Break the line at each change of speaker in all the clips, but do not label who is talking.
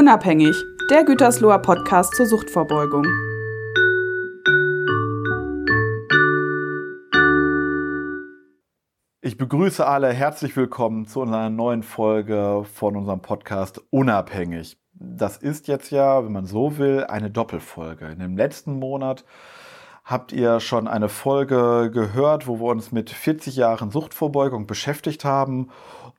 Unabhängig, der Gütersloher Podcast zur Suchtvorbeugung.
Ich begrüße alle herzlich willkommen zu einer neuen Folge von unserem Podcast Unabhängig. Das ist jetzt ja, wenn man so will, eine Doppelfolge. In dem letzten Monat habt ihr schon eine Folge gehört, wo wir uns mit 40 Jahren Suchtvorbeugung beschäftigt haben.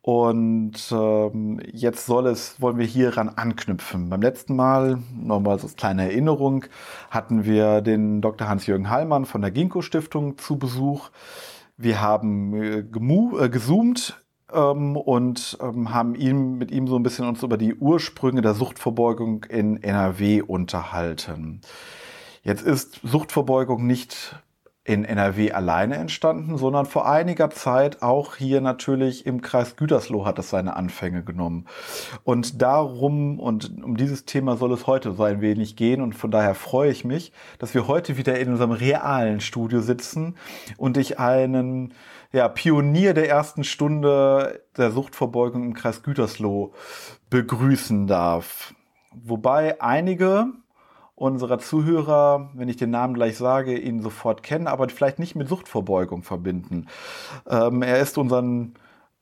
Und ähm, jetzt soll es, wollen wir hieran anknüpfen. Beim letzten Mal, nochmal so eine kleine Erinnerung, hatten wir den Dr. Hans-Jürgen Hallmann von der Ginkgo Stiftung zu Besuch. Wir haben äh, äh, gezoomt ähm, und ähm, haben ihn, mit ihm so ein bisschen uns über die Ursprünge der Suchtverbeugung in NRW unterhalten. Jetzt ist Suchtverbeugung nicht in NRW alleine entstanden, sondern vor einiger Zeit auch hier natürlich im Kreis Gütersloh hat es seine Anfänge genommen. Und darum und um dieses Thema soll es heute so ein wenig gehen und von daher freue ich mich, dass wir heute wieder in unserem realen Studio sitzen und ich einen ja, Pionier der ersten Stunde der Suchtverbeugung im Kreis Gütersloh begrüßen darf. Wobei einige unserer Zuhörer, wenn ich den Namen gleich sage, ihn sofort kennen, aber vielleicht nicht mit Suchtverbeugung verbinden. Ähm, er ist unseren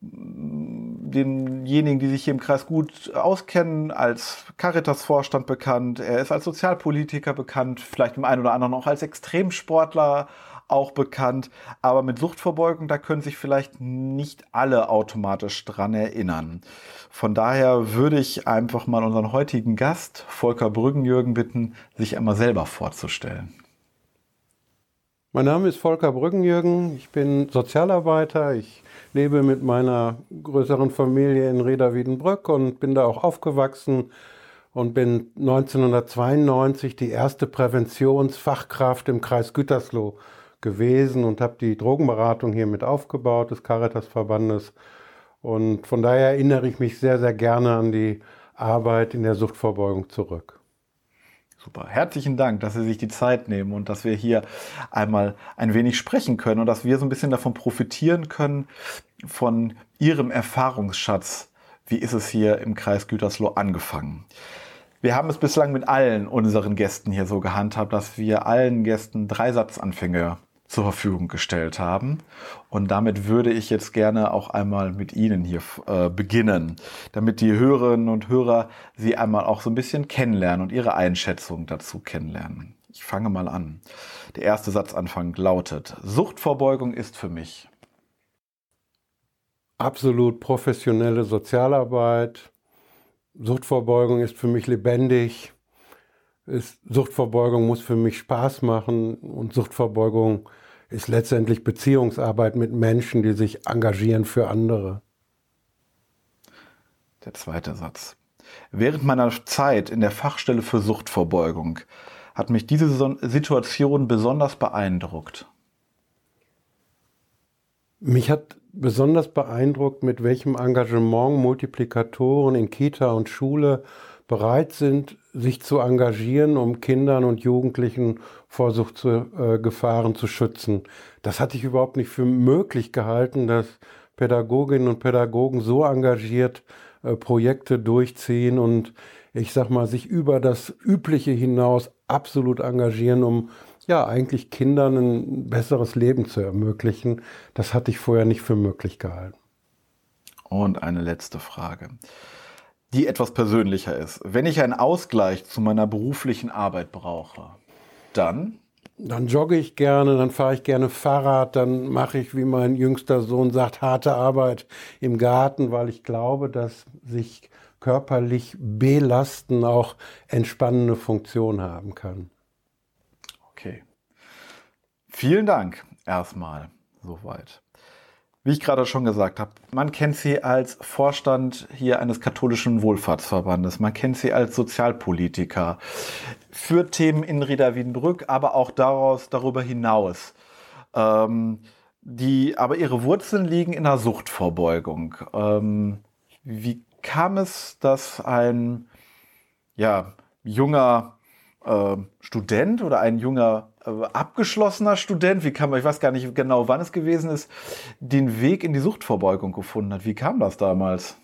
denjenigen, die sich hier im Kreis gut auskennen, als Caritas-Vorstand bekannt. Er ist als Sozialpolitiker bekannt, vielleicht im einen oder anderen auch als Extremsportler auch bekannt. Aber mit Suchtverbeugung, da können sich vielleicht nicht alle automatisch dran erinnern. Von daher würde ich einfach mal unseren heutigen Gast, Volker Brüggenjürgen, bitten, sich einmal selber vorzustellen.
Mein Name ist Volker Brüggenjürgen. Ich bin Sozialarbeiter. Ich lebe mit meiner größeren Familie in Reda Wiedenbrück und bin da auch aufgewachsen und bin 1992 die erste Präventionsfachkraft im Kreis Gütersloh gewesen und habe die Drogenberatung hier mit aufgebaut des Caritas-Verbandes. Und von daher erinnere ich mich sehr, sehr gerne an die Arbeit in der Suchtvorbeugung zurück.
Super. Herzlichen Dank, dass Sie sich die Zeit nehmen und dass wir hier einmal ein wenig sprechen können und dass wir so ein bisschen davon profitieren können, von Ihrem Erfahrungsschatz. Wie ist es hier im Kreis Gütersloh angefangen? Wir haben es bislang mit allen unseren Gästen hier so gehandhabt, dass wir allen Gästen drei Satzanfänge zur Verfügung gestellt haben. Und damit würde ich jetzt gerne auch einmal mit Ihnen hier äh, beginnen, damit die Hörerinnen und Hörer Sie einmal auch so ein bisschen kennenlernen und Ihre Einschätzung dazu kennenlernen. Ich fange mal an. Der erste Satzanfang lautet, Suchtvorbeugung ist für mich.
Absolut professionelle Sozialarbeit. Suchtvorbeugung ist für mich lebendig. Ist, Suchtverbeugung muss für mich Spaß machen und Suchtverbeugung ist letztendlich Beziehungsarbeit mit Menschen, die sich engagieren für andere.
Der zweite Satz. Während meiner Zeit in der Fachstelle für Suchtverbeugung hat mich diese Situation besonders beeindruckt.
Mich hat besonders beeindruckt, mit welchem Engagement Multiplikatoren in Kita und Schule bereit sind, sich zu engagieren, um Kindern und Jugendlichen vor Suchtgefahren zu schützen. Das hatte ich überhaupt nicht für möglich gehalten, dass Pädagoginnen und Pädagogen so engagiert äh, Projekte durchziehen und ich sag mal, sich über das Übliche hinaus absolut engagieren, um ja eigentlich Kindern ein besseres Leben zu ermöglichen. Das hatte ich vorher nicht für möglich gehalten.
Und eine letzte Frage die etwas persönlicher ist. Wenn ich einen Ausgleich zu meiner beruflichen Arbeit brauche, dann?
Dann jogge ich gerne, dann fahre ich gerne Fahrrad, dann mache ich, wie mein jüngster Sohn sagt, harte Arbeit im Garten, weil ich glaube, dass sich körperlich belasten auch entspannende Funktion haben kann.
Okay. Vielen Dank erstmal soweit. Wie ich gerade schon gesagt habe, man kennt sie als Vorstand hier eines katholischen Wohlfahrtsverbandes, man kennt sie als Sozialpolitiker für Themen in Reda Wiedenbrück, aber auch daraus, darüber hinaus. Ähm, die, aber ihre Wurzeln liegen in der Suchtvorbeugung. Ähm, wie kam es, dass ein ja, junger äh, Student oder ein junger abgeschlossener Student, wie kam, ich weiß gar nicht genau, wann es gewesen ist, den Weg in die Suchtverbeugung gefunden hat. Wie kam das damals?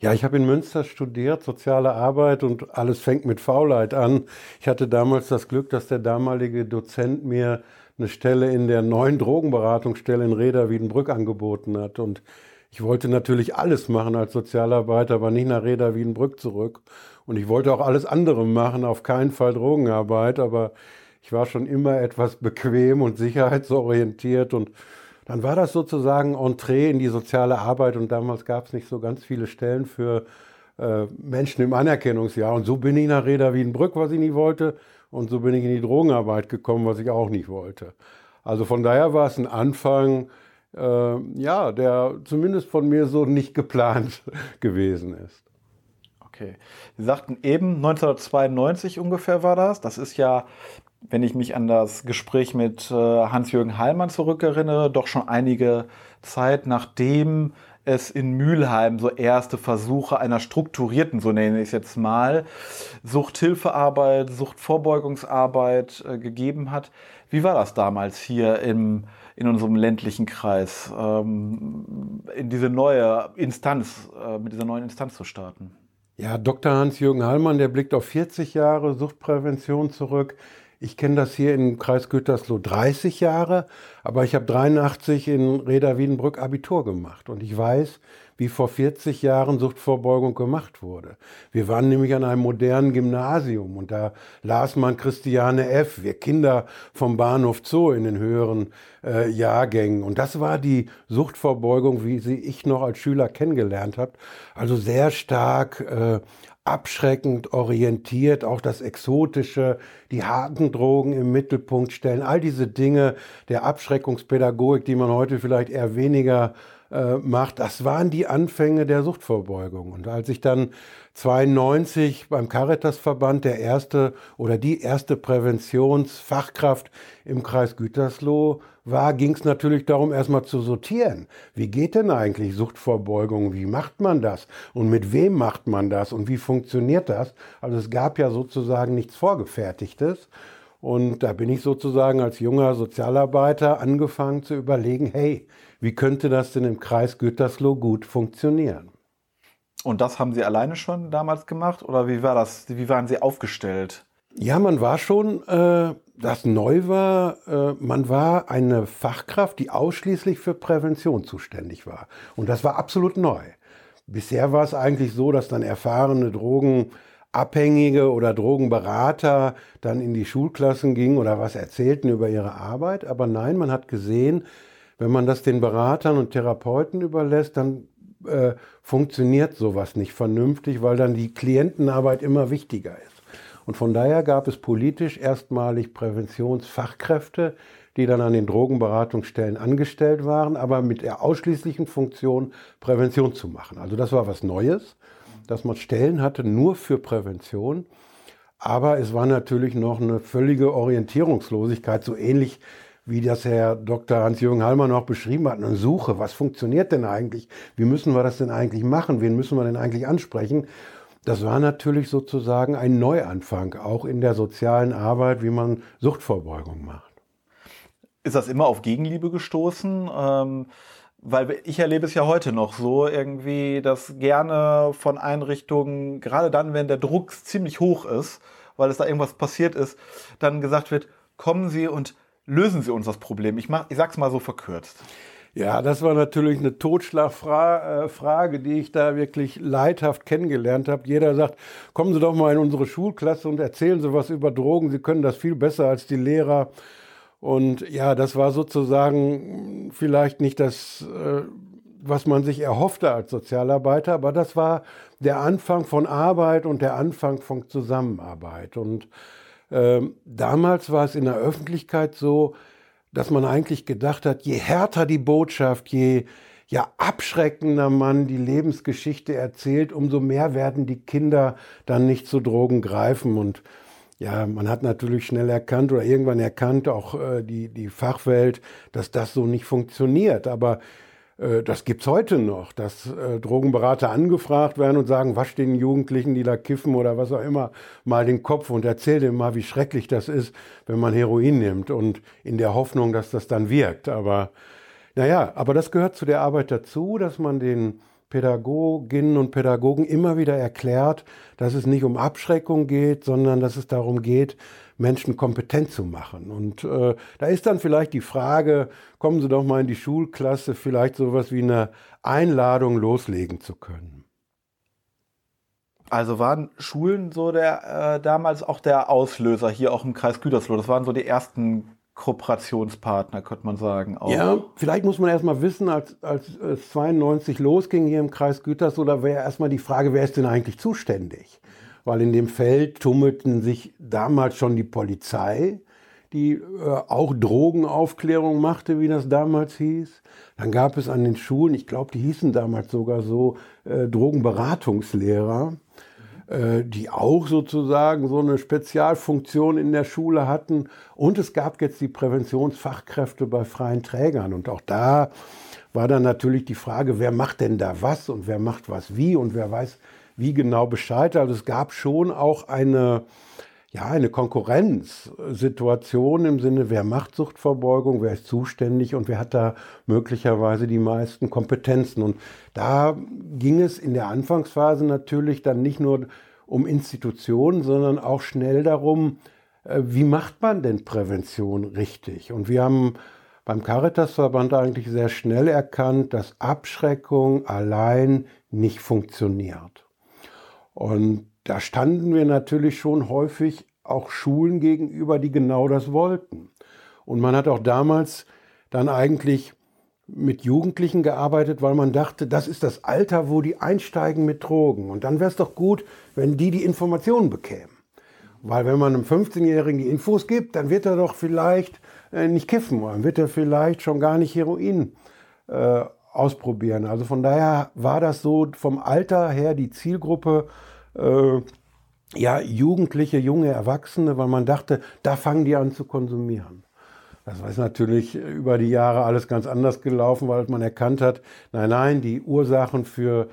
Ja, ich habe in Münster studiert, soziale Arbeit und alles fängt mit Faulheit an. Ich hatte damals das Glück, dass der damalige Dozent mir eine Stelle in der neuen Drogenberatungsstelle in Reda Wiedenbrück angeboten hat. Und ich wollte natürlich alles machen als Sozialarbeiter, aber nicht nach Reda Wiedenbrück zurück. Und ich wollte auch alles andere machen, auf keinen Fall Drogenarbeit, aber ich war schon immer etwas bequem und sicherheitsorientiert und dann war das sozusagen Entree in die soziale Arbeit und damals gab es nicht so ganz viele Stellen für äh, Menschen im Anerkennungsjahr. Und so bin ich nach Reda Wiedenbrück, was ich nie wollte, und so bin ich in die Drogenarbeit gekommen, was ich auch nicht wollte. Also von daher war es ein Anfang, äh, ja, der zumindest von mir so nicht geplant gewesen ist.
Okay. Sie sagten eben, 1992 ungefähr war das. Das ist ja wenn ich mich an das Gespräch mit äh, Hans-Jürgen Heilmann zurückerinnere, doch schon einige Zeit nachdem es in Mülheim so erste Versuche einer strukturierten, so nenne ich es jetzt mal, Suchthilfearbeit, Suchtvorbeugungsarbeit äh, gegeben hat. Wie war das damals hier im, in unserem ländlichen Kreis, ähm, in diese neue Instanz, äh, mit dieser neuen Instanz zu starten?
Ja, Dr. Hans-Jürgen Hallmann, der blickt auf 40 Jahre Suchtprävention zurück. Ich kenne das hier im Kreis Gütersloh 30 Jahre, aber ich habe 83 in Reda Wiedenbrück Abitur gemacht und ich weiß, wie vor 40 Jahren Suchtvorbeugung gemacht wurde. Wir waren nämlich an einem modernen Gymnasium und da las man Christiane F., wir Kinder vom Bahnhof Zoo in den höheren äh, Jahrgängen. Und das war die Suchtvorbeugung, wie sie ich noch als Schüler kennengelernt habe. Also sehr stark äh, abschreckend orientiert, auch das Exotische, die harten Drogen im Mittelpunkt stellen, all diese Dinge der Abschreckungspädagogik, die man heute vielleicht eher weniger äh, macht, das waren die Anfänge der Suchtvorbeugung. Und als ich dann 92 beim Caritasverband der erste oder die erste Präventionsfachkraft im Kreis Gütersloh war, ging es natürlich darum, erstmal zu sortieren. Wie geht denn eigentlich Suchtvorbeugung? Wie macht man das? Und mit wem macht man das? Und wie funktioniert das? Also es gab ja sozusagen nichts Vorgefertigtes. Und da bin ich sozusagen als junger Sozialarbeiter angefangen zu überlegen, hey, wie könnte das denn im Kreis Gütersloh gut funktionieren?
Und das haben Sie alleine schon damals gemacht oder wie war das? Wie waren Sie aufgestellt?
Ja, man war schon, äh, das neu war, äh, man war eine Fachkraft, die ausschließlich für Prävention zuständig war. Und das war absolut neu. Bisher war es eigentlich so, dass dann erfahrene Drogenabhängige oder Drogenberater dann in die Schulklassen gingen oder was erzählten über ihre Arbeit. Aber nein, man hat gesehen, wenn man das den Beratern und Therapeuten überlässt, dann äh, funktioniert sowas nicht vernünftig, weil dann die Klientenarbeit immer wichtiger ist. Und von daher gab es politisch erstmalig Präventionsfachkräfte, die dann an den Drogenberatungsstellen angestellt waren, aber mit der ausschließlichen Funktion, Prävention zu machen. Also das war was Neues, dass man Stellen hatte nur für Prävention. Aber es war natürlich noch eine völlige Orientierungslosigkeit, so ähnlich wie das Herr Dr. Hans-Jürgen Hallmann noch beschrieben hat, eine Suche. Was funktioniert denn eigentlich? Wie müssen wir das denn eigentlich machen? Wen müssen wir denn eigentlich ansprechen? Das war natürlich sozusagen ein Neuanfang, auch in der sozialen Arbeit, wie man Suchtvorbeugung macht.
Ist das immer auf Gegenliebe gestoßen? Ähm, weil ich erlebe es ja heute noch so irgendwie, dass gerne von Einrichtungen, gerade dann, wenn der Druck ziemlich hoch ist, weil es da irgendwas passiert ist, dann gesagt wird, kommen Sie und lösen Sie uns das Problem. Ich, mach, ich sag's mal so verkürzt.
Ja, das war natürlich eine Totschlagfrage, die ich da wirklich leidhaft kennengelernt habe. Jeder sagt, kommen Sie doch mal in unsere Schulklasse und erzählen Sie was über Drogen. Sie können das viel besser als die Lehrer. Und ja, das war sozusagen vielleicht nicht das, äh, was man sich erhoffte als Sozialarbeiter, aber das war der Anfang von Arbeit und der Anfang von Zusammenarbeit. Und äh, damals war es in der Öffentlichkeit so, dass man eigentlich gedacht hat, je härter die Botschaft, je ja abschreckender man die Lebensgeschichte erzählt, umso mehr werden die Kinder dann nicht zu Drogen greifen und ja, man hat natürlich schnell erkannt oder irgendwann erkannt, auch äh, die, die Fachwelt, dass das so nicht funktioniert. Aber das gibt's heute noch, dass äh, Drogenberater angefragt werden und sagen, wasch den Jugendlichen, die da kiffen oder was auch immer, mal den Kopf und erzähl dem mal, wie schrecklich das ist, wenn man Heroin nimmt und in der Hoffnung, dass das dann wirkt. Aber naja, aber das gehört zu der Arbeit dazu, dass man den Pädagoginnen und Pädagogen immer wieder erklärt, dass es nicht um Abschreckung geht, sondern dass es darum geht, Menschen kompetent zu machen. Und äh, da ist dann vielleicht die Frage, kommen Sie doch mal in die Schulklasse, vielleicht sowas wie eine Einladung loslegen zu können.
Also waren Schulen so der äh, damals auch der Auslöser hier auch im Kreis Gütersloh. Das waren so die ersten Kooperationspartner, könnte man sagen.
Auch. Ja, vielleicht muss man erstmal wissen, als, als es 92 losging hier im Kreis Gütersloh, da wäre erstmal die Frage, wer ist denn eigentlich zuständig? Weil in dem Feld tummelten sich damals schon die Polizei, die äh, auch Drogenaufklärung machte, wie das damals hieß. Dann gab es an den Schulen, ich glaube, die hießen damals sogar so, äh, Drogenberatungslehrer. Äh, die auch sozusagen so eine Spezialfunktion in der Schule hatten. Und es gab jetzt die Präventionsfachkräfte bei freien Trägern. Und auch da war dann natürlich die Frage, wer macht denn da was und wer macht was wie und wer weiß wie genau Bescheid. Also es gab schon auch eine, ja, eine Konkurrenzsituation im Sinne, wer macht Suchtverbeugung, wer ist zuständig und wer hat da möglicherweise die meisten Kompetenzen. Und da ging es in der Anfangsphase natürlich dann nicht nur um Institutionen, sondern auch schnell darum, äh, wie macht man denn Prävention richtig? Und wir haben beim Caritasverband eigentlich sehr schnell erkannt, dass Abschreckung allein nicht funktioniert. Und da standen wir natürlich schon häufig auch Schulen gegenüber, die genau das wollten. Und man hat auch damals dann eigentlich mit Jugendlichen gearbeitet, weil man dachte, das ist das Alter, wo die einsteigen mit Drogen. Und dann wäre es doch gut, wenn die die Informationen bekämen. Weil wenn man einem 15-Jährigen die Infos gibt, dann wird er doch vielleicht äh, nicht kiffen, dann wird er vielleicht schon gar nicht Heroin äh, ausprobieren. Also von daher war das so vom Alter her die Zielgruppe äh, ja, Jugendliche, junge Erwachsene, weil man dachte, da fangen die an zu konsumieren. Das ist natürlich über die Jahre alles ganz anders gelaufen, weil man erkannt hat, nein, nein, die Ursachen für,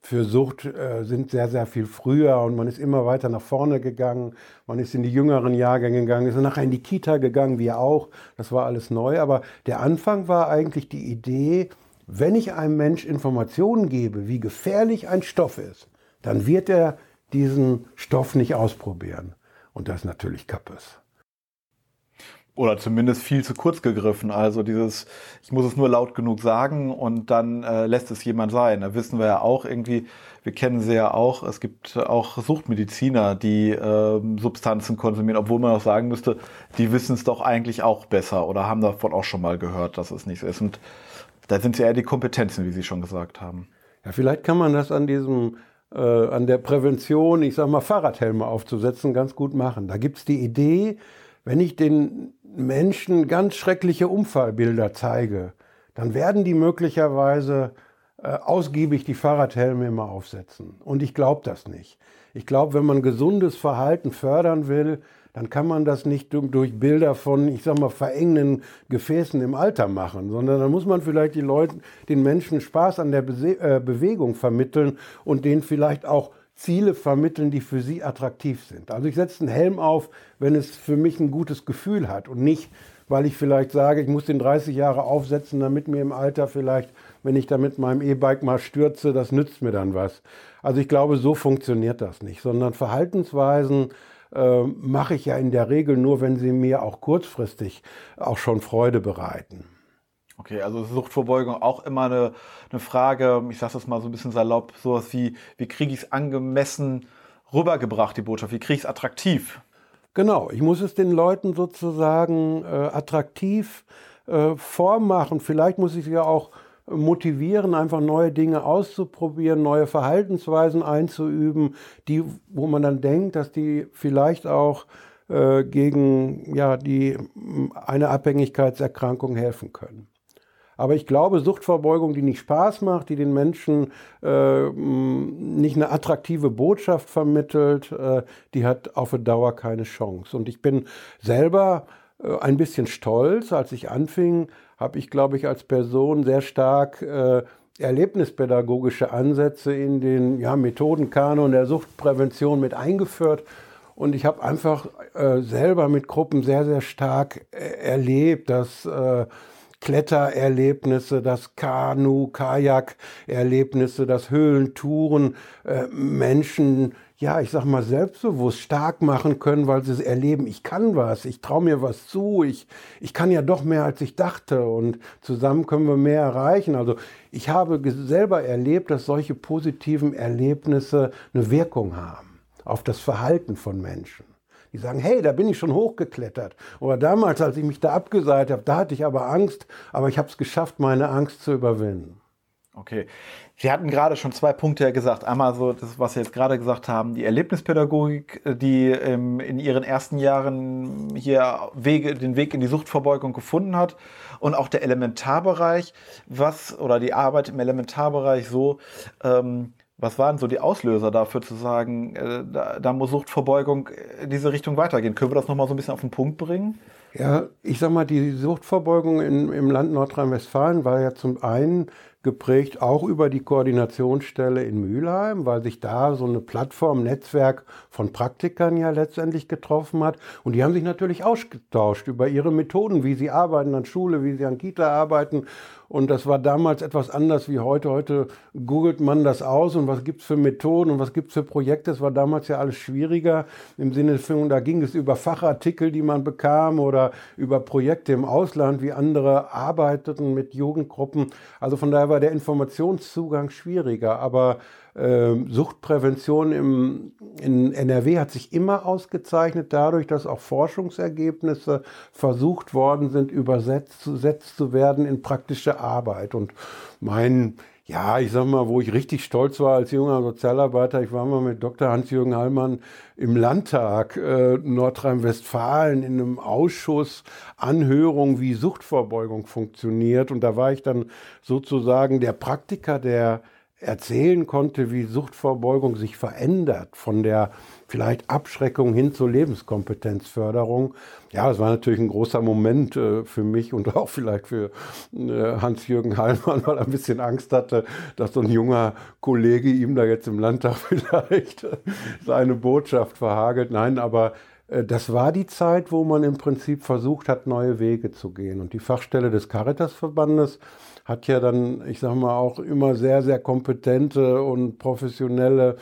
für Sucht äh, sind sehr, sehr viel früher und man ist immer weiter nach vorne gegangen. Man ist in die jüngeren Jahrgänge gegangen, ist nachher in die Kita gegangen, wir auch. Das war alles neu. Aber der Anfang war eigentlich die Idee, wenn ich einem Mensch Informationen gebe, wie gefährlich ein Stoff ist, dann wird er diesen Stoff nicht ausprobieren. Und das ist natürlich Kappes.
Oder zumindest viel zu kurz gegriffen. Also dieses, ich muss es nur laut genug sagen und dann äh, lässt es jemand sein. Da wissen wir ja auch irgendwie, wir kennen sie ja auch, es gibt auch Suchtmediziner, die äh, Substanzen konsumieren, obwohl man auch sagen müsste, die wissen es doch eigentlich auch besser oder haben davon auch schon mal gehört, dass es nichts ist. Und da sind es eher die Kompetenzen, wie Sie schon gesagt haben.
Ja, vielleicht kann man das an diesem äh, an der Prävention, ich sag mal, Fahrradhelme aufzusetzen, ganz gut machen. Da gibt es die Idee, wenn ich den Menschen ganz schreckliche Unfallbilder zeige, dann werden die möglicherweise äh, ausgiebig die Fahrradhelme immer aufsetzen. Und ich glaube das nicht. Ich glaube, wenn man gesundes Verhalten fördern will, dann kann man das nicht durch Bilder von, ich sag mal, verengenden Gefäßen im Alter machen, sondern dann muss man vielleicht die Leute, den Menschen Spaß an der Be äh, Bewegung vermitteln und denen vielleicht auch Ziele vermitteln, die für sie attraktiv sind. Also ich setze einen Helm auf, wenn es für mich ein gutes Gefühl hat und nicht, weil ich vielleicht sage, ich muss den 30 Jahre aufsetzen, damit mir im Alter vielleicht, wenn ich da mit meinem E-Bike mal stürze, das nützt mir dann was. Also ich glaube, so funktioniert das nicht, sondern Verhaltensweisen äh, mache ich ja in der Regel nur, wenn sie mir auch kurzfristig auch schon Freude bereiten.
Okay, also Suchtvorbeugung auch immer eine, eine Frage, ich sage das mal so ein bisschen salopp, sowas wie, wie kriege ich es angemessen rübergebracht, die Botschaft, wie kriege ich es attraktiv?
Genau, ich muss es den Leuten sozusagen äh, attraktiv äh, vormachen. Vielleicht muss ich sie ja auch motivieren, einfach neue Dinge auszuprobieren, neue Verhaltensweisen einzuüben, die, wo man dann denkt, dass die vielleicht auch äh, gegen ja, die, eine Abhängigkeitserkrankung helfen können. Aber ich glaube, Suchtverbeugung, die nicht Spaß macht, die den Menschen äh, nicht eine attraktive Botschaft vermittelt, äh, die hat auf Dauer keine Chance. Und ich bin selber äh, ein bisschen stolz, als ich anfing, habe ich, glaube ich, als Person sehr stark äh, erlebnispädagogische Ansätze in den ja, Methodenkanon der Suchtprävention mit eingeführt. Und ich habe einfach äh, selber mit Gruppen sehr, sehr stark äh, erlebt, dass äh, Klettererlebnisse, das Kanu, Kajak-Erlebnisse, das Höhlentouren, äh, Menschen, ja, ich sag mal, selbstbewusst stark machen können, weil sie es erleben, ich kann was, ich traue mir was zu, ich, ich kann ja doch mehr, als ich dachte und zusammen können wir mehr erreichen. Also ich habe selber erlebt, dass solche positiven Erlebnisse eine Wirkung haben auf das Verhalten von Menschen. Die sagen, hey, da bin ich schon hochgeklettert. Oder damals, als ich mich da abgeseilt habe, da hatte ich aber Angst, aber ich habe es geschafft, meine Angst zu überwinden.
Okay. Sie hatten gerade schon zwei Punkte gesagt. Einmal so das, was Sie jetzt gerade gesagt haben, die Erlebnispädagogik, die ähm, in ihren ersten Jahren hier Wege, den Weg in die Suchtverbeugung gefunden hat. Und auch der Elementarbereich, was, oder die Arbeit im Elementarbereich so, ähm, was waren so die Auslöser dafür zu sagen, äh, da, da, muss Suchtverbeugung in diese Richtung weitergehen? Können wir das nochmal so ein bisschen auf den Punkt bringen?
Ja, ich sag mal, die Suchtverbeugung in, im Land Nordrhein-Westfalen war ja zum einen geprägt auch über die Koordinationsstelle in Mülheim, weil sich da so eine Plattform, Netzwerk von Praktikern ja letztendlich getroffen hat. Und die haben sich natürlich ausgetauscht über ihre Methoden, wie sie arbeiten an Schule, wie sie an Kita arbeiten. Und das war damals etwas anders wie heute. Heute googelt man das aus und was gibt es für Methoden und was gibt es für Projekte. Das war damals ja alles schwieriger im Sinne von, da ging es über Fachartikel, die man bekam oder über Projekte im Ausland, wie andere arbeiteten mit Jugendgruppen. Also von daher war der Informationszugang schwieriger. Aber äh, Suchtprävention im, in NRW hat sich immer ausgezeichnet dadurch, dass auch Forschungsergebnisse versucht worden sind, übersetzt zu werden in praktische Arbeit. Und mein ja, ich sag mal, wo ich richtig stolz war als junger Sozialarbeiter, ich war mal mit Dr. Hans-Jürgen Hallmann im Landtag äh, Nordrhein-Westfalen in einem Ausschuss Anhörung, wie Suchtvorbeugung funktioniert. Und da war ich dann sozusagen der Praktiker, der erzählen konnte, wie Suchtvorbeugung sich verändert von der vielleicht Abschreckung hin zur Lebenskompetenzförderung. Ja, das war natürlich ein großer Moment äh, für mich und auch vielleicht für äh, Hans-Jürgen Hallmann, weil er ein bisschen Angst hatte, dass so ein junger Kollege ihm da jetzt im Landtag vielleicht seine Botschaft verhagelt. Nein, aber äh, das war die Zeit, wo man im Prinzip versucht hat, neue Wege zu gehen. Und die Fachstelle des Caritas-Verbandes hat ja dann, ich sage mal, auch immer sehr, sehr kompetente und professionelle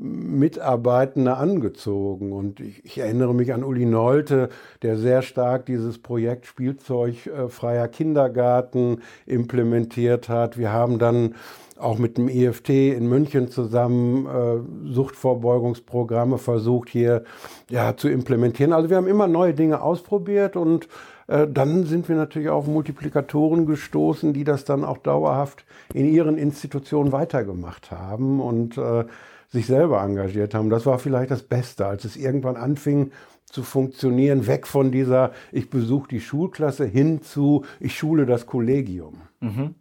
Mitarbeitende angezogen. Und ich, ich, erinnere mich an Uli Nolte, der sehr stark dieses Projekt Spielzeugfreier äh, Kindergarten implementiert hat. Wir haben dann auch mit dem EFT in München zusammen äh, Suchtvorbeugungsprogramme versucht hier ja, zu implementieren. Also wir haben immer neue Dinge ausprobiert und dann sind wir natürlich auf Multiplikatoren gestoßen, die das dann auch dauerhaft in ihren Institutionen weitergemacht haben und äh, sich selber engagiert haben. Das war vielleicht das Beste, als es irgendwann anfing zu funktionieren, weg von dieser, ich besuche die Schulklasse hin zu, ich schule das Kollegium.
Mhm.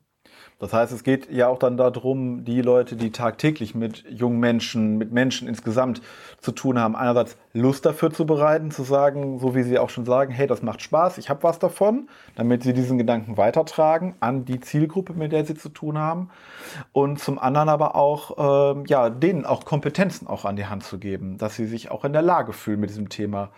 Das heißt, es geht ja auch dann darum, die Leute, die tagtäglich mit jungen Menschen, mit Menschen insgesamt zu tun haben, einerseits Lust dafür zu bereiten, zu sagen, so wie sie auch schon sagen, hey, das macht Spaß, ich habe was davon, damit sie diesen Gedanken weitertragen an die Zielgruppe, mit der sie zu tun haben. Und zum anderen aber auch, äh, ja, denen auch Kompetenzen auch an die Hand zu geben, dass sie sich auch in der Lage fühlen, mit diesem Thema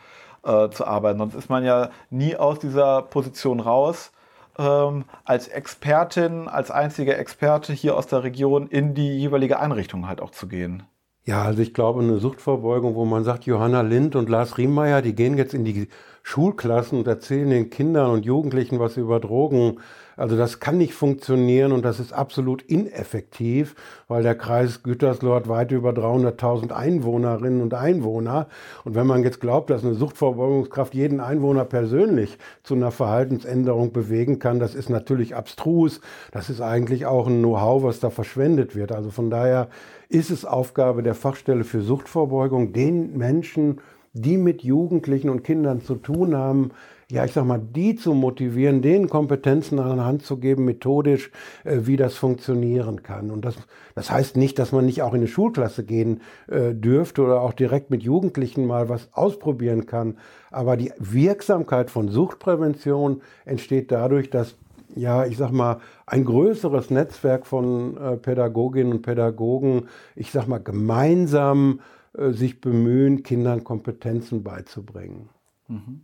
äh, zu arbeiten. Sonst ist man ja nie aus dieser Position raus ähm, als Expertin, als einziger Experte hier aus der Region in die jeweilige Einrichtung halt auch zu gehen.
Ja, also ich glaube, eine Suchtverbeugung, wo man sagt, Johanna Lind und Lars Riemeyer, die gehen jetzt in die Schulklassen und erzählen den Kindern und Jugendlichen was über Drogen. Also das kann nicht funktionieren und das ist absolut ineffektiv, weil der Kreis Gütersloh hat weit über 300.000 Einwohnerinnen und Einwohner. Und wenn man jetzt glaubt, dass eine Suchtverbeugungskraft jeden Einwohner persönlich zu einer Verhaltensänderung bewegen kann, das ist natürlich abstrus. Das ist eigentlich auch ein Know-how, was da verschwendet wird. Also von daher ist es Aufgabe der Fachstelle für Suchtvorbeugung, den Menschen die mit Jugendlichen und Kindern zu tun haben, ja, ich sag mal, die zu motivieren, denen Kompetenzen an der Hand zu geben, methodisch, äh, wie das funktionieren kann. Und das, das heißt nicht, dass man nicht auch in eine Schulklasse gehen äh, dürfte oder auch direkt mit Jugendlichen mal was ausprobieren kann. Aber die Wirksamkeit von Suchtprävention entsteht dadurch, dass ja, ich sag mal, ein größeres Netzwerk von äh, Pädagoginnen und Pädagogen, ich sag mal, gemeinsam äh, sich bemühen, Kindern Kompetenzen beizubringen.
Mhm.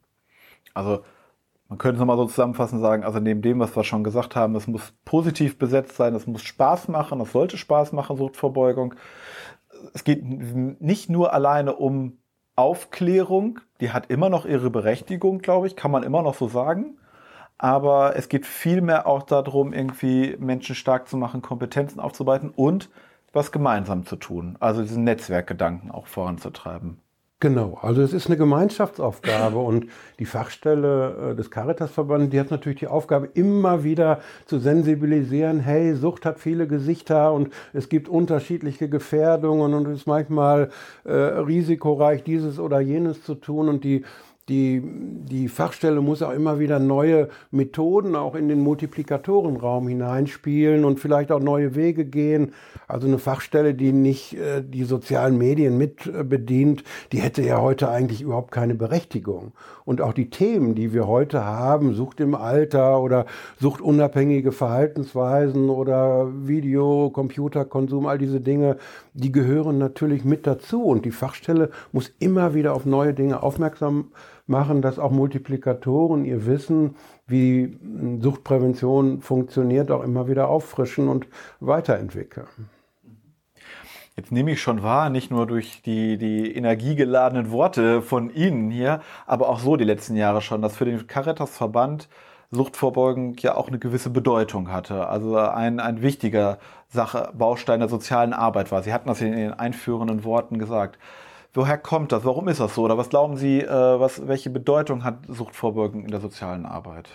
Also Man könnte es nochmal so zusammenfassend sagen, also neben dem, was wir schon gesagt haben, es muss positiv besetzt sein, es muss Spaß machen, es sollte Spaß machen, Suchtvorbeugung. Es geht nicht nur alleine um Aufklärung, die hat immer noch ihre Berechtigung, glaube ich, kann man immer noch so sagen. Aber es geht vielmehr auch darum, irgendwie Menschen stark zu machen, Kompetenzen aufzubereiten und was gemeinsam zu tun. Also diesen Netzwerkgedanken auch voranzutreiben.
Genau, also es ist eine Gemeinschaftsaufgabe und die Fachstelle äh, des Caritasverbandes, die hat natürlich die Aufgabe, immer wieder zu sensibilisieren, hey, Sucht hat viele Gesichter und es gibt unterschiedliche Gefährdungen und es ist manchmal äh, risikoreich, dieses oder jenes zu tun und die die, die Fachstelle muss auch immer wieder neue Methoden auch in den Multiplikatorenraum hineinspielen und vielleicht auch neue Wege gehen. Also eine Fachstelle, die nicht äh, die sozialen Medien mit äh, bedient, die hätte ja heute eigentlich überhaupt keine Berechtigung. Und auch die Themen, die wir heute haben, Sucht im Alter oder suchtunabhängige Verhaltensweisen oder Video, Computerkonsum, all diese Dinge, die gehören natürlich mit dazu. Und die Fachstelle muss immer wieder auf neue Dinge aufmerksam machen, dass auch Multiplikatoren ihr Wissen, wie Suchtprävention funktioniert, auch immer wieder auffrischen und weiterentwickeln.
Jetzt nehme ich schon wahr, nicht nur durch die, die energiegeladenen Worte von Ihnen hier, aber auch so die letzten Jahre schon, dass für den Caritas-Verband Suchtvorbeugung ja auch eine gewisse Bedeutung hatte. Also ein, ein wichtiger Sache, Baustein der sozialen Arbeit war. Sie hatten das in den einführenden Worten gesagt. Woher kommt das? Warum ist das so? Oder was glauben Sie, äh, was, welche Bedeutung hat Suchtvorbeugung in der sozialen Arbeit?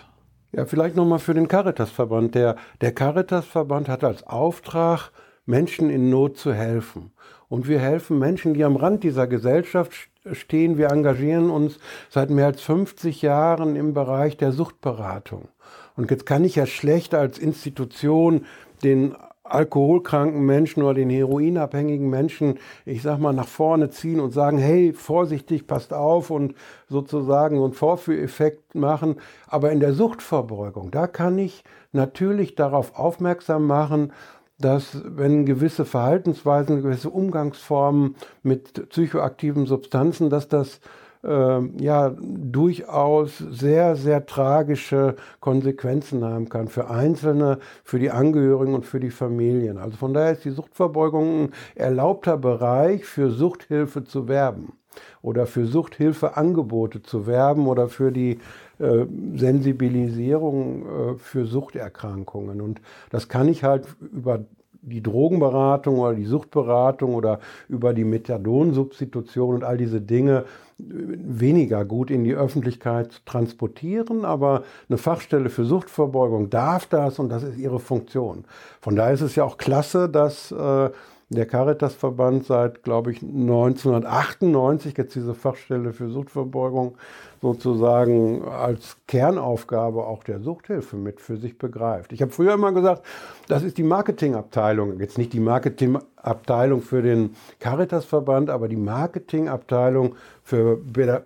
Ja, vielleicht nochmal für den Caritasverband. Der, der Caritasverband hat als Auftrag, Menschen in Not zu helfen. Und wir helfen Menschen, die am Rand dieser Gesellschaft stehen. Wir engagieren uns seit mehr als 50 Jahren im Bereich der Suchtberatung. Und jetzt kann ich ja schlecht als Institution den alkoholkranken Menschen oder den heroinabhängigen Menschen, ich sag mal, nach vorne ziehen und sagen, hey, vorsichtig, passt auf und sozusagen so einen Vorführeffekt machen. Aber in der Suchtverbeugung, da kann ich natürlich darauf aufmerksam machen, dass wenn gewisse Verhaltensweisen, gewisse Umgangsformen mit psychoaktiven Substanzen, dass das ja durchaus sehr, sehr tragische Konsequenzen haben kann für Einzelne, für die Angehörigen und für die Familien. Also von daher ist die Suchtverbeugung ein erlaubter Bereich für Suchthilfe zu werben oder für Suchthilfeangebote zu werben oder für die äh, Sensibilisierung äh, für Suchterkrankungen. Und das kann ich halt über die Drogenberatung oder die Suchtberatung oder über die Methadonsubstitution und all diese Dinge weniger gut in die Öffentlichkeit transportieren, aber eine Fachstelle für Suchtverbeugung darf das und das ist ihre Funktion. Von daher ist es ja auch klasse, dass äh, der Caritasverband seit, glaube ich, 1998 jetzt diese Fachstelle für Suchtverbeugung sozusagen als Kernaufgabe auch der Suchthilfe mit für sich begreift. Ich habe früher immer gesagt, das ist die Marketingabteilung, jetzt nicht die Marketingabteilung für den Caritasverband, aber die Marketingabteilung für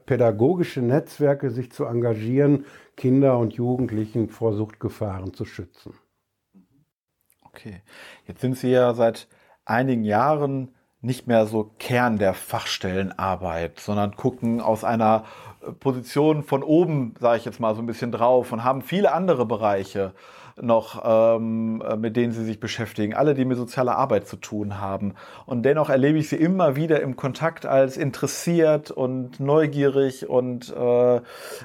pädagogische Netzwerke, sich zu engagieren, Kinder und Jugendlichen vor Suchtgefahren zu schützen.
Okay, jetzt sind Sie ja seit einigen Jahren nicht mehr so Kern der Fachstellenarbeit, sondern gucken aus einer äh, Position von oben, sage ich jetzt mal so ein bisschen drauf und haben viele andere Bereiche noch, ähm, äh, mit denen sie sich beschäftigen, alle, die mit sozialer Arbeit zu tun haben. Und dennoch erlebe ich sie immer wieder im Kontakt als interessiert und neugierig und äh, äh,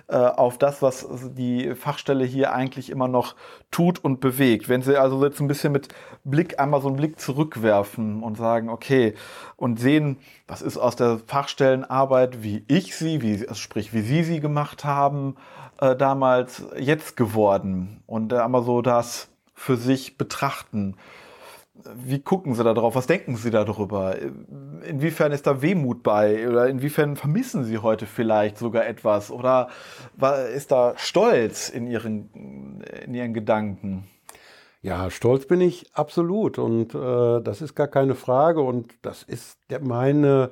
auf das, was die Fachstelle hier eigentlich immer noch tut und bewegt. Wenn sie also jetzt ein bisschen mit Blick, einmal so einen Blick zurückwerfen und sagen, okay, und sehen, was ist aus der Fachstellenarbeit, wie ich sie, wie, sprich, wie Sie sie gemacht haben, äh, damals jetzt geworden und einmal so das für sich betrachten. Wie gucken Sie da drauf? Was denken Sie darüber? Inwiefern ist da Wehmut bei? Oder inwiefern vermissen Sie heute vielleicht sogar etwas? Oder ist da Stolz in Ihren, in Ihren Gedanken?
Ja, stolz bin ich absolut und äh, das ist gar keine Frage und das ist der, meine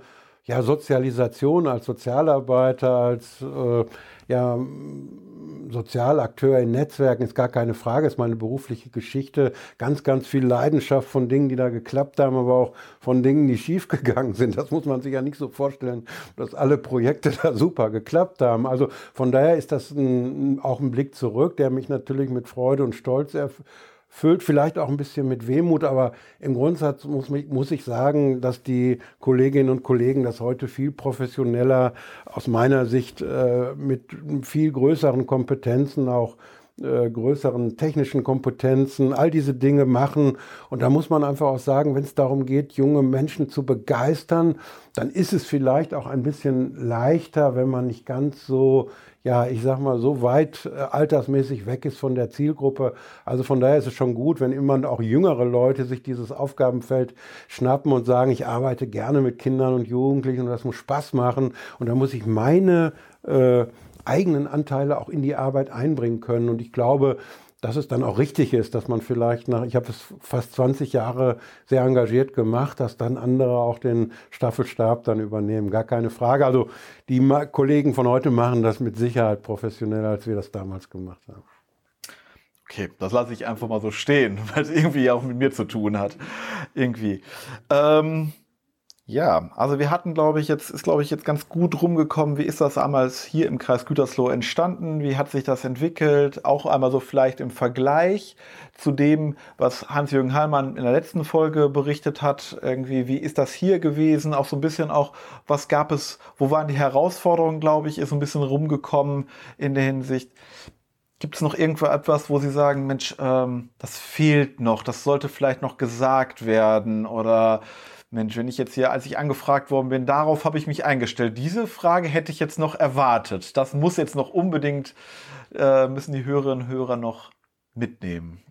ja, Sozialisation als Sozialarbeiter, als äh, ja, Sozialakteur in Netzwerken ist gar keine Frage, ist meine berufliche Geschichte. Ganz, ganz viel Leidenschaft von Dingen, die da geklappt haben, aber auch von Dingen, die schiefgegangen sind. Das muss man sich ja nicht so vorstellen, dass alle Projekte da super geklappt haben. Also von daher ist das ein, auch ein Blick zurück, der mich natürlich mit Freude und Stolz erfüllt füllt vielleicht auch ein bisschen mit Wehmut, aber im Grundsatz muss, muss ich sagen, dass die Kolleginnen und Kollegen das heute viel professioneller aus meiner Sicht äh, mit viel größeren Kompetenzen auch äh, größeren technischen Kompetenzen, all diese Dinge machen. Und da muss man einfach auch sagen, wenn es darum geht, junge Menschen zu begeistern, dann ist es vielleicht auch ein bisschen leichter, wenn man nicht ganz so ja, ich sag mal, so weit äh, altersmäßig weg ist von der Zielgruppe. Also von daher ist es schon gut, wenn immer auch jüngere Leute sich dieses Aufgabenfeld schnappen und sagen, ich arbeite gerne mit Kindern und Jugendlichen und das muss Spaß machen. Und da muss ich meine äh, eigenen Anteile auch in die Arbeit einbringen können. Und ich glaube, dass es dann auch richtig ist, dass man vielleicht nach, ich habe es fast 20 Jahre sehr engagiert gemacht, dass dann andere auch den Staffelstab dann übernehmen. Gar keine Frage. Also die Kollegen von heute machen das mit Sicherheit professioneller, als wir das damals gemacht haben.
Okay, das lasse ich einfach mal so stehen, weil es irgendwie auch mit mir zu tun hat. Irgendwie. Ähm ja, also wir hatten, glaube ich, jetzt ist, glaube ich, jetzt ganz gut rumgekommen. Wie ist das damals hier im Kreis Gütersloh entstanden? Wie hat sich das entwickelt? Auch einmal so vielleicht im Vergleich zu dem, was Hans-Jürgen Hallmann in der letzten Folge berichtet hat. Irgendwie, wie ist das hier gewesen? Auch so ein bisschen auch, was gab es, wo waren die Herausforderungen, glaube ich, ist so ein bisschen rumgekommen in der Hinsicht. Gibt es noch irgendwo etwas, wo Sie sagen, Mensch, ähm, das fehlt noch, das sollte vielleicht noch gesagt werden oder Mensch, wenn ich jetzt hier, als ich angefragt worden bin, darauf habe ich mich eingestellt. Diese Frage hätte ich jetzt noch erwartet. Das muss jetzt noch unbedingt, äh, müssen die Hörerinnen und Hörer noch mitnehmen.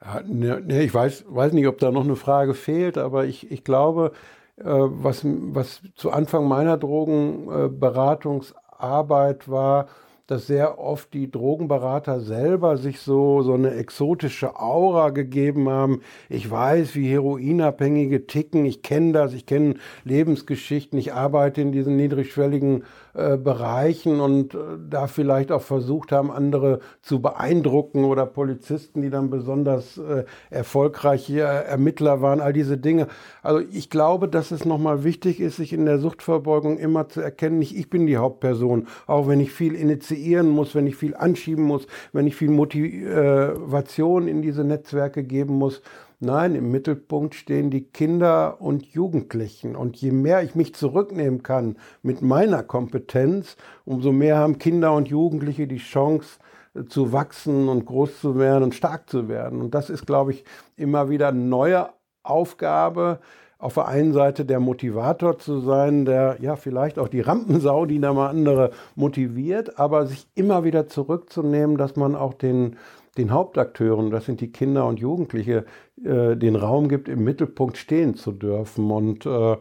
Ja, ne, ne, ich weiß, weiß nicht, ob da noch eine Frage fehlt, aber ich, ich glaube, äh, was, was zu Anfang meiner Drogenberatungsarbeit war, dass sehr oft die Drogenberater selber sich so, so eine exotische Aura gegeben haben. Ich weiß, wie Heroinabhängige ticken, ich kenne das, ich kenne Lebensgeschichten, ich arbeite in diesen niedrigschwelligen äh, Bereichen und äh, da vielleicht auch versucht haben, andere zu beeindrucken oder Polizisten, die dann besonders äh, erfolgreiche Ermittler waren, all diese Dinge. Also ich glaube, dass es nochmal wichtig ist, sich in der Suchtverbeugung immer zu erkennen, nicht ich bin die Hauptperson, auch wenn ich viel initiieren muss, wenn ich viel anschieben muss, wenn ich viel Motivation in diese Netzwerke geben muss, Nein, im Mittelpunkt stehen die Kinder und Jugendlichen. Und je mehr ich mich zurücknehmen kann mit meiner Kompetenz, umso mehr haben Kinder und Jugendliche die Chance äh, zu wachsen und groß zu werden und stark zu werden. Und das ist, glaube ich, immer wieder eine neue Aufgabe, auf der einen Seite der Motivator zu sein, der ja vielleicht auch die Rampensau, die da mal andere motiviert, aber sich immer wieder zurückzunehmen, dass man auch den den Hauptakteuren, das sind die Kinder und Jugendliche, äh, den Raum gibt, im Mittelpunkt stehen zu dürfen. Und äh,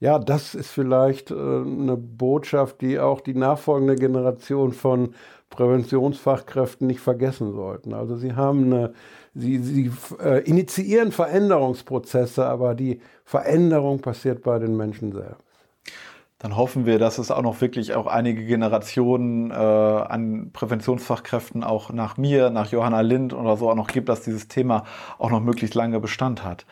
ja, das ist vielleicht äh, eine Botschaft, die auch die nachfolgende Generation von Präventionsfachkräften nicht vergessen sollten. Also sie haben eine, sie, sie äh, initiieren Veränderungsprozesse, aber die Veränderung passiert bei den Menschen selbst
dann hoffen wir, dass es auch noch wirklich auch einige Generationen äh, an Präventionsfachkräften auch nach mir, nach Johanna Lind oder so auch noch gibt, dass dieses Thema auch noch möglichst lange Bestand hat.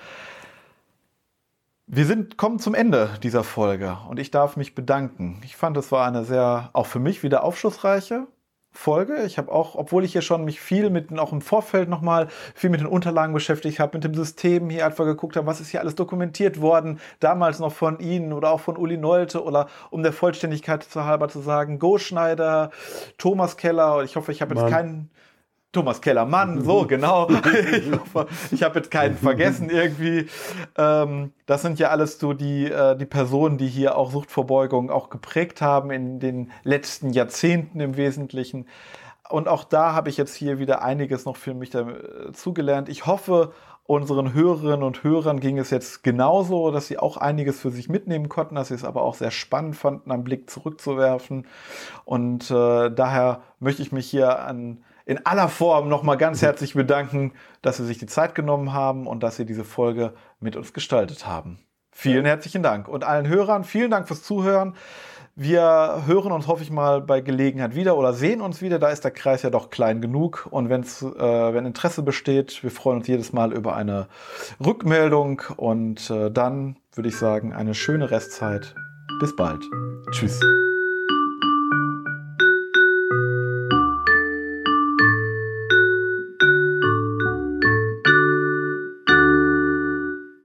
Wir sind, kommen zum Ende dieser Folge und ich darf mich bedanken. Ich fand, es war eine sehr, auch für mich wieder aufschlussreiche Folge. Ich habe auch, obwohl ich hier schon mich viel mit, auch im Vorfeld nochmal viel mit den Unterlagen beschäftigt habe, mit dem System hier einfach geguckt habe, was ist hier alles dokumentiert worden, damals noch von Ihnen oder auch von Uli Nolte oder um der Vollständigkeit zu halber zu sagen, Go Schneider, Thomas Keller, ich hoffe, ich habe jetzt keinen Thomas Kellermann, so genau. ich ich habe jetzt keinen vergessen irgendwie. Ähm, das sind ja alles so die, äh, die Personen, die hier auch Suchtverbeugung auch geprägt haben in den letzten Jahrzehnten im Wesentlichen. Und auch da habe ich jetzt hier wieder einiges noch für mich dazugelernt. Ich hoffe, unseren Hörerinnen und Hörern ging es jetzt genauso, dass sie auch einiges für sich mitnehmen konnten, dass sie es aber auch sehr spannend fanden, einen Blick zurückzuwerfen. Und äh, daher möchte ich mich hier an in aller Form nochmal ganz herzlich bedanken, dass Sie sich die Zeit genommen haben und dass Sie diese Folge mit uns gestaltet haben. Vielen herzlichen Dank. Und allen Hörern, vielen Dank fürs Zuhören. Wir hören uns, hoffe ich mal, bei Gelegenheit wieder oder sehen uns wieder. Da ist der Kreis ja doch klein genug. Und wenn's, äh, wenn Interesse besteht, wir freuen uns jedes Mal über eine Rückmeldung. Und äh, dann würde ich sagen, eine schöne Restzeit. Bis bald. Tschüss.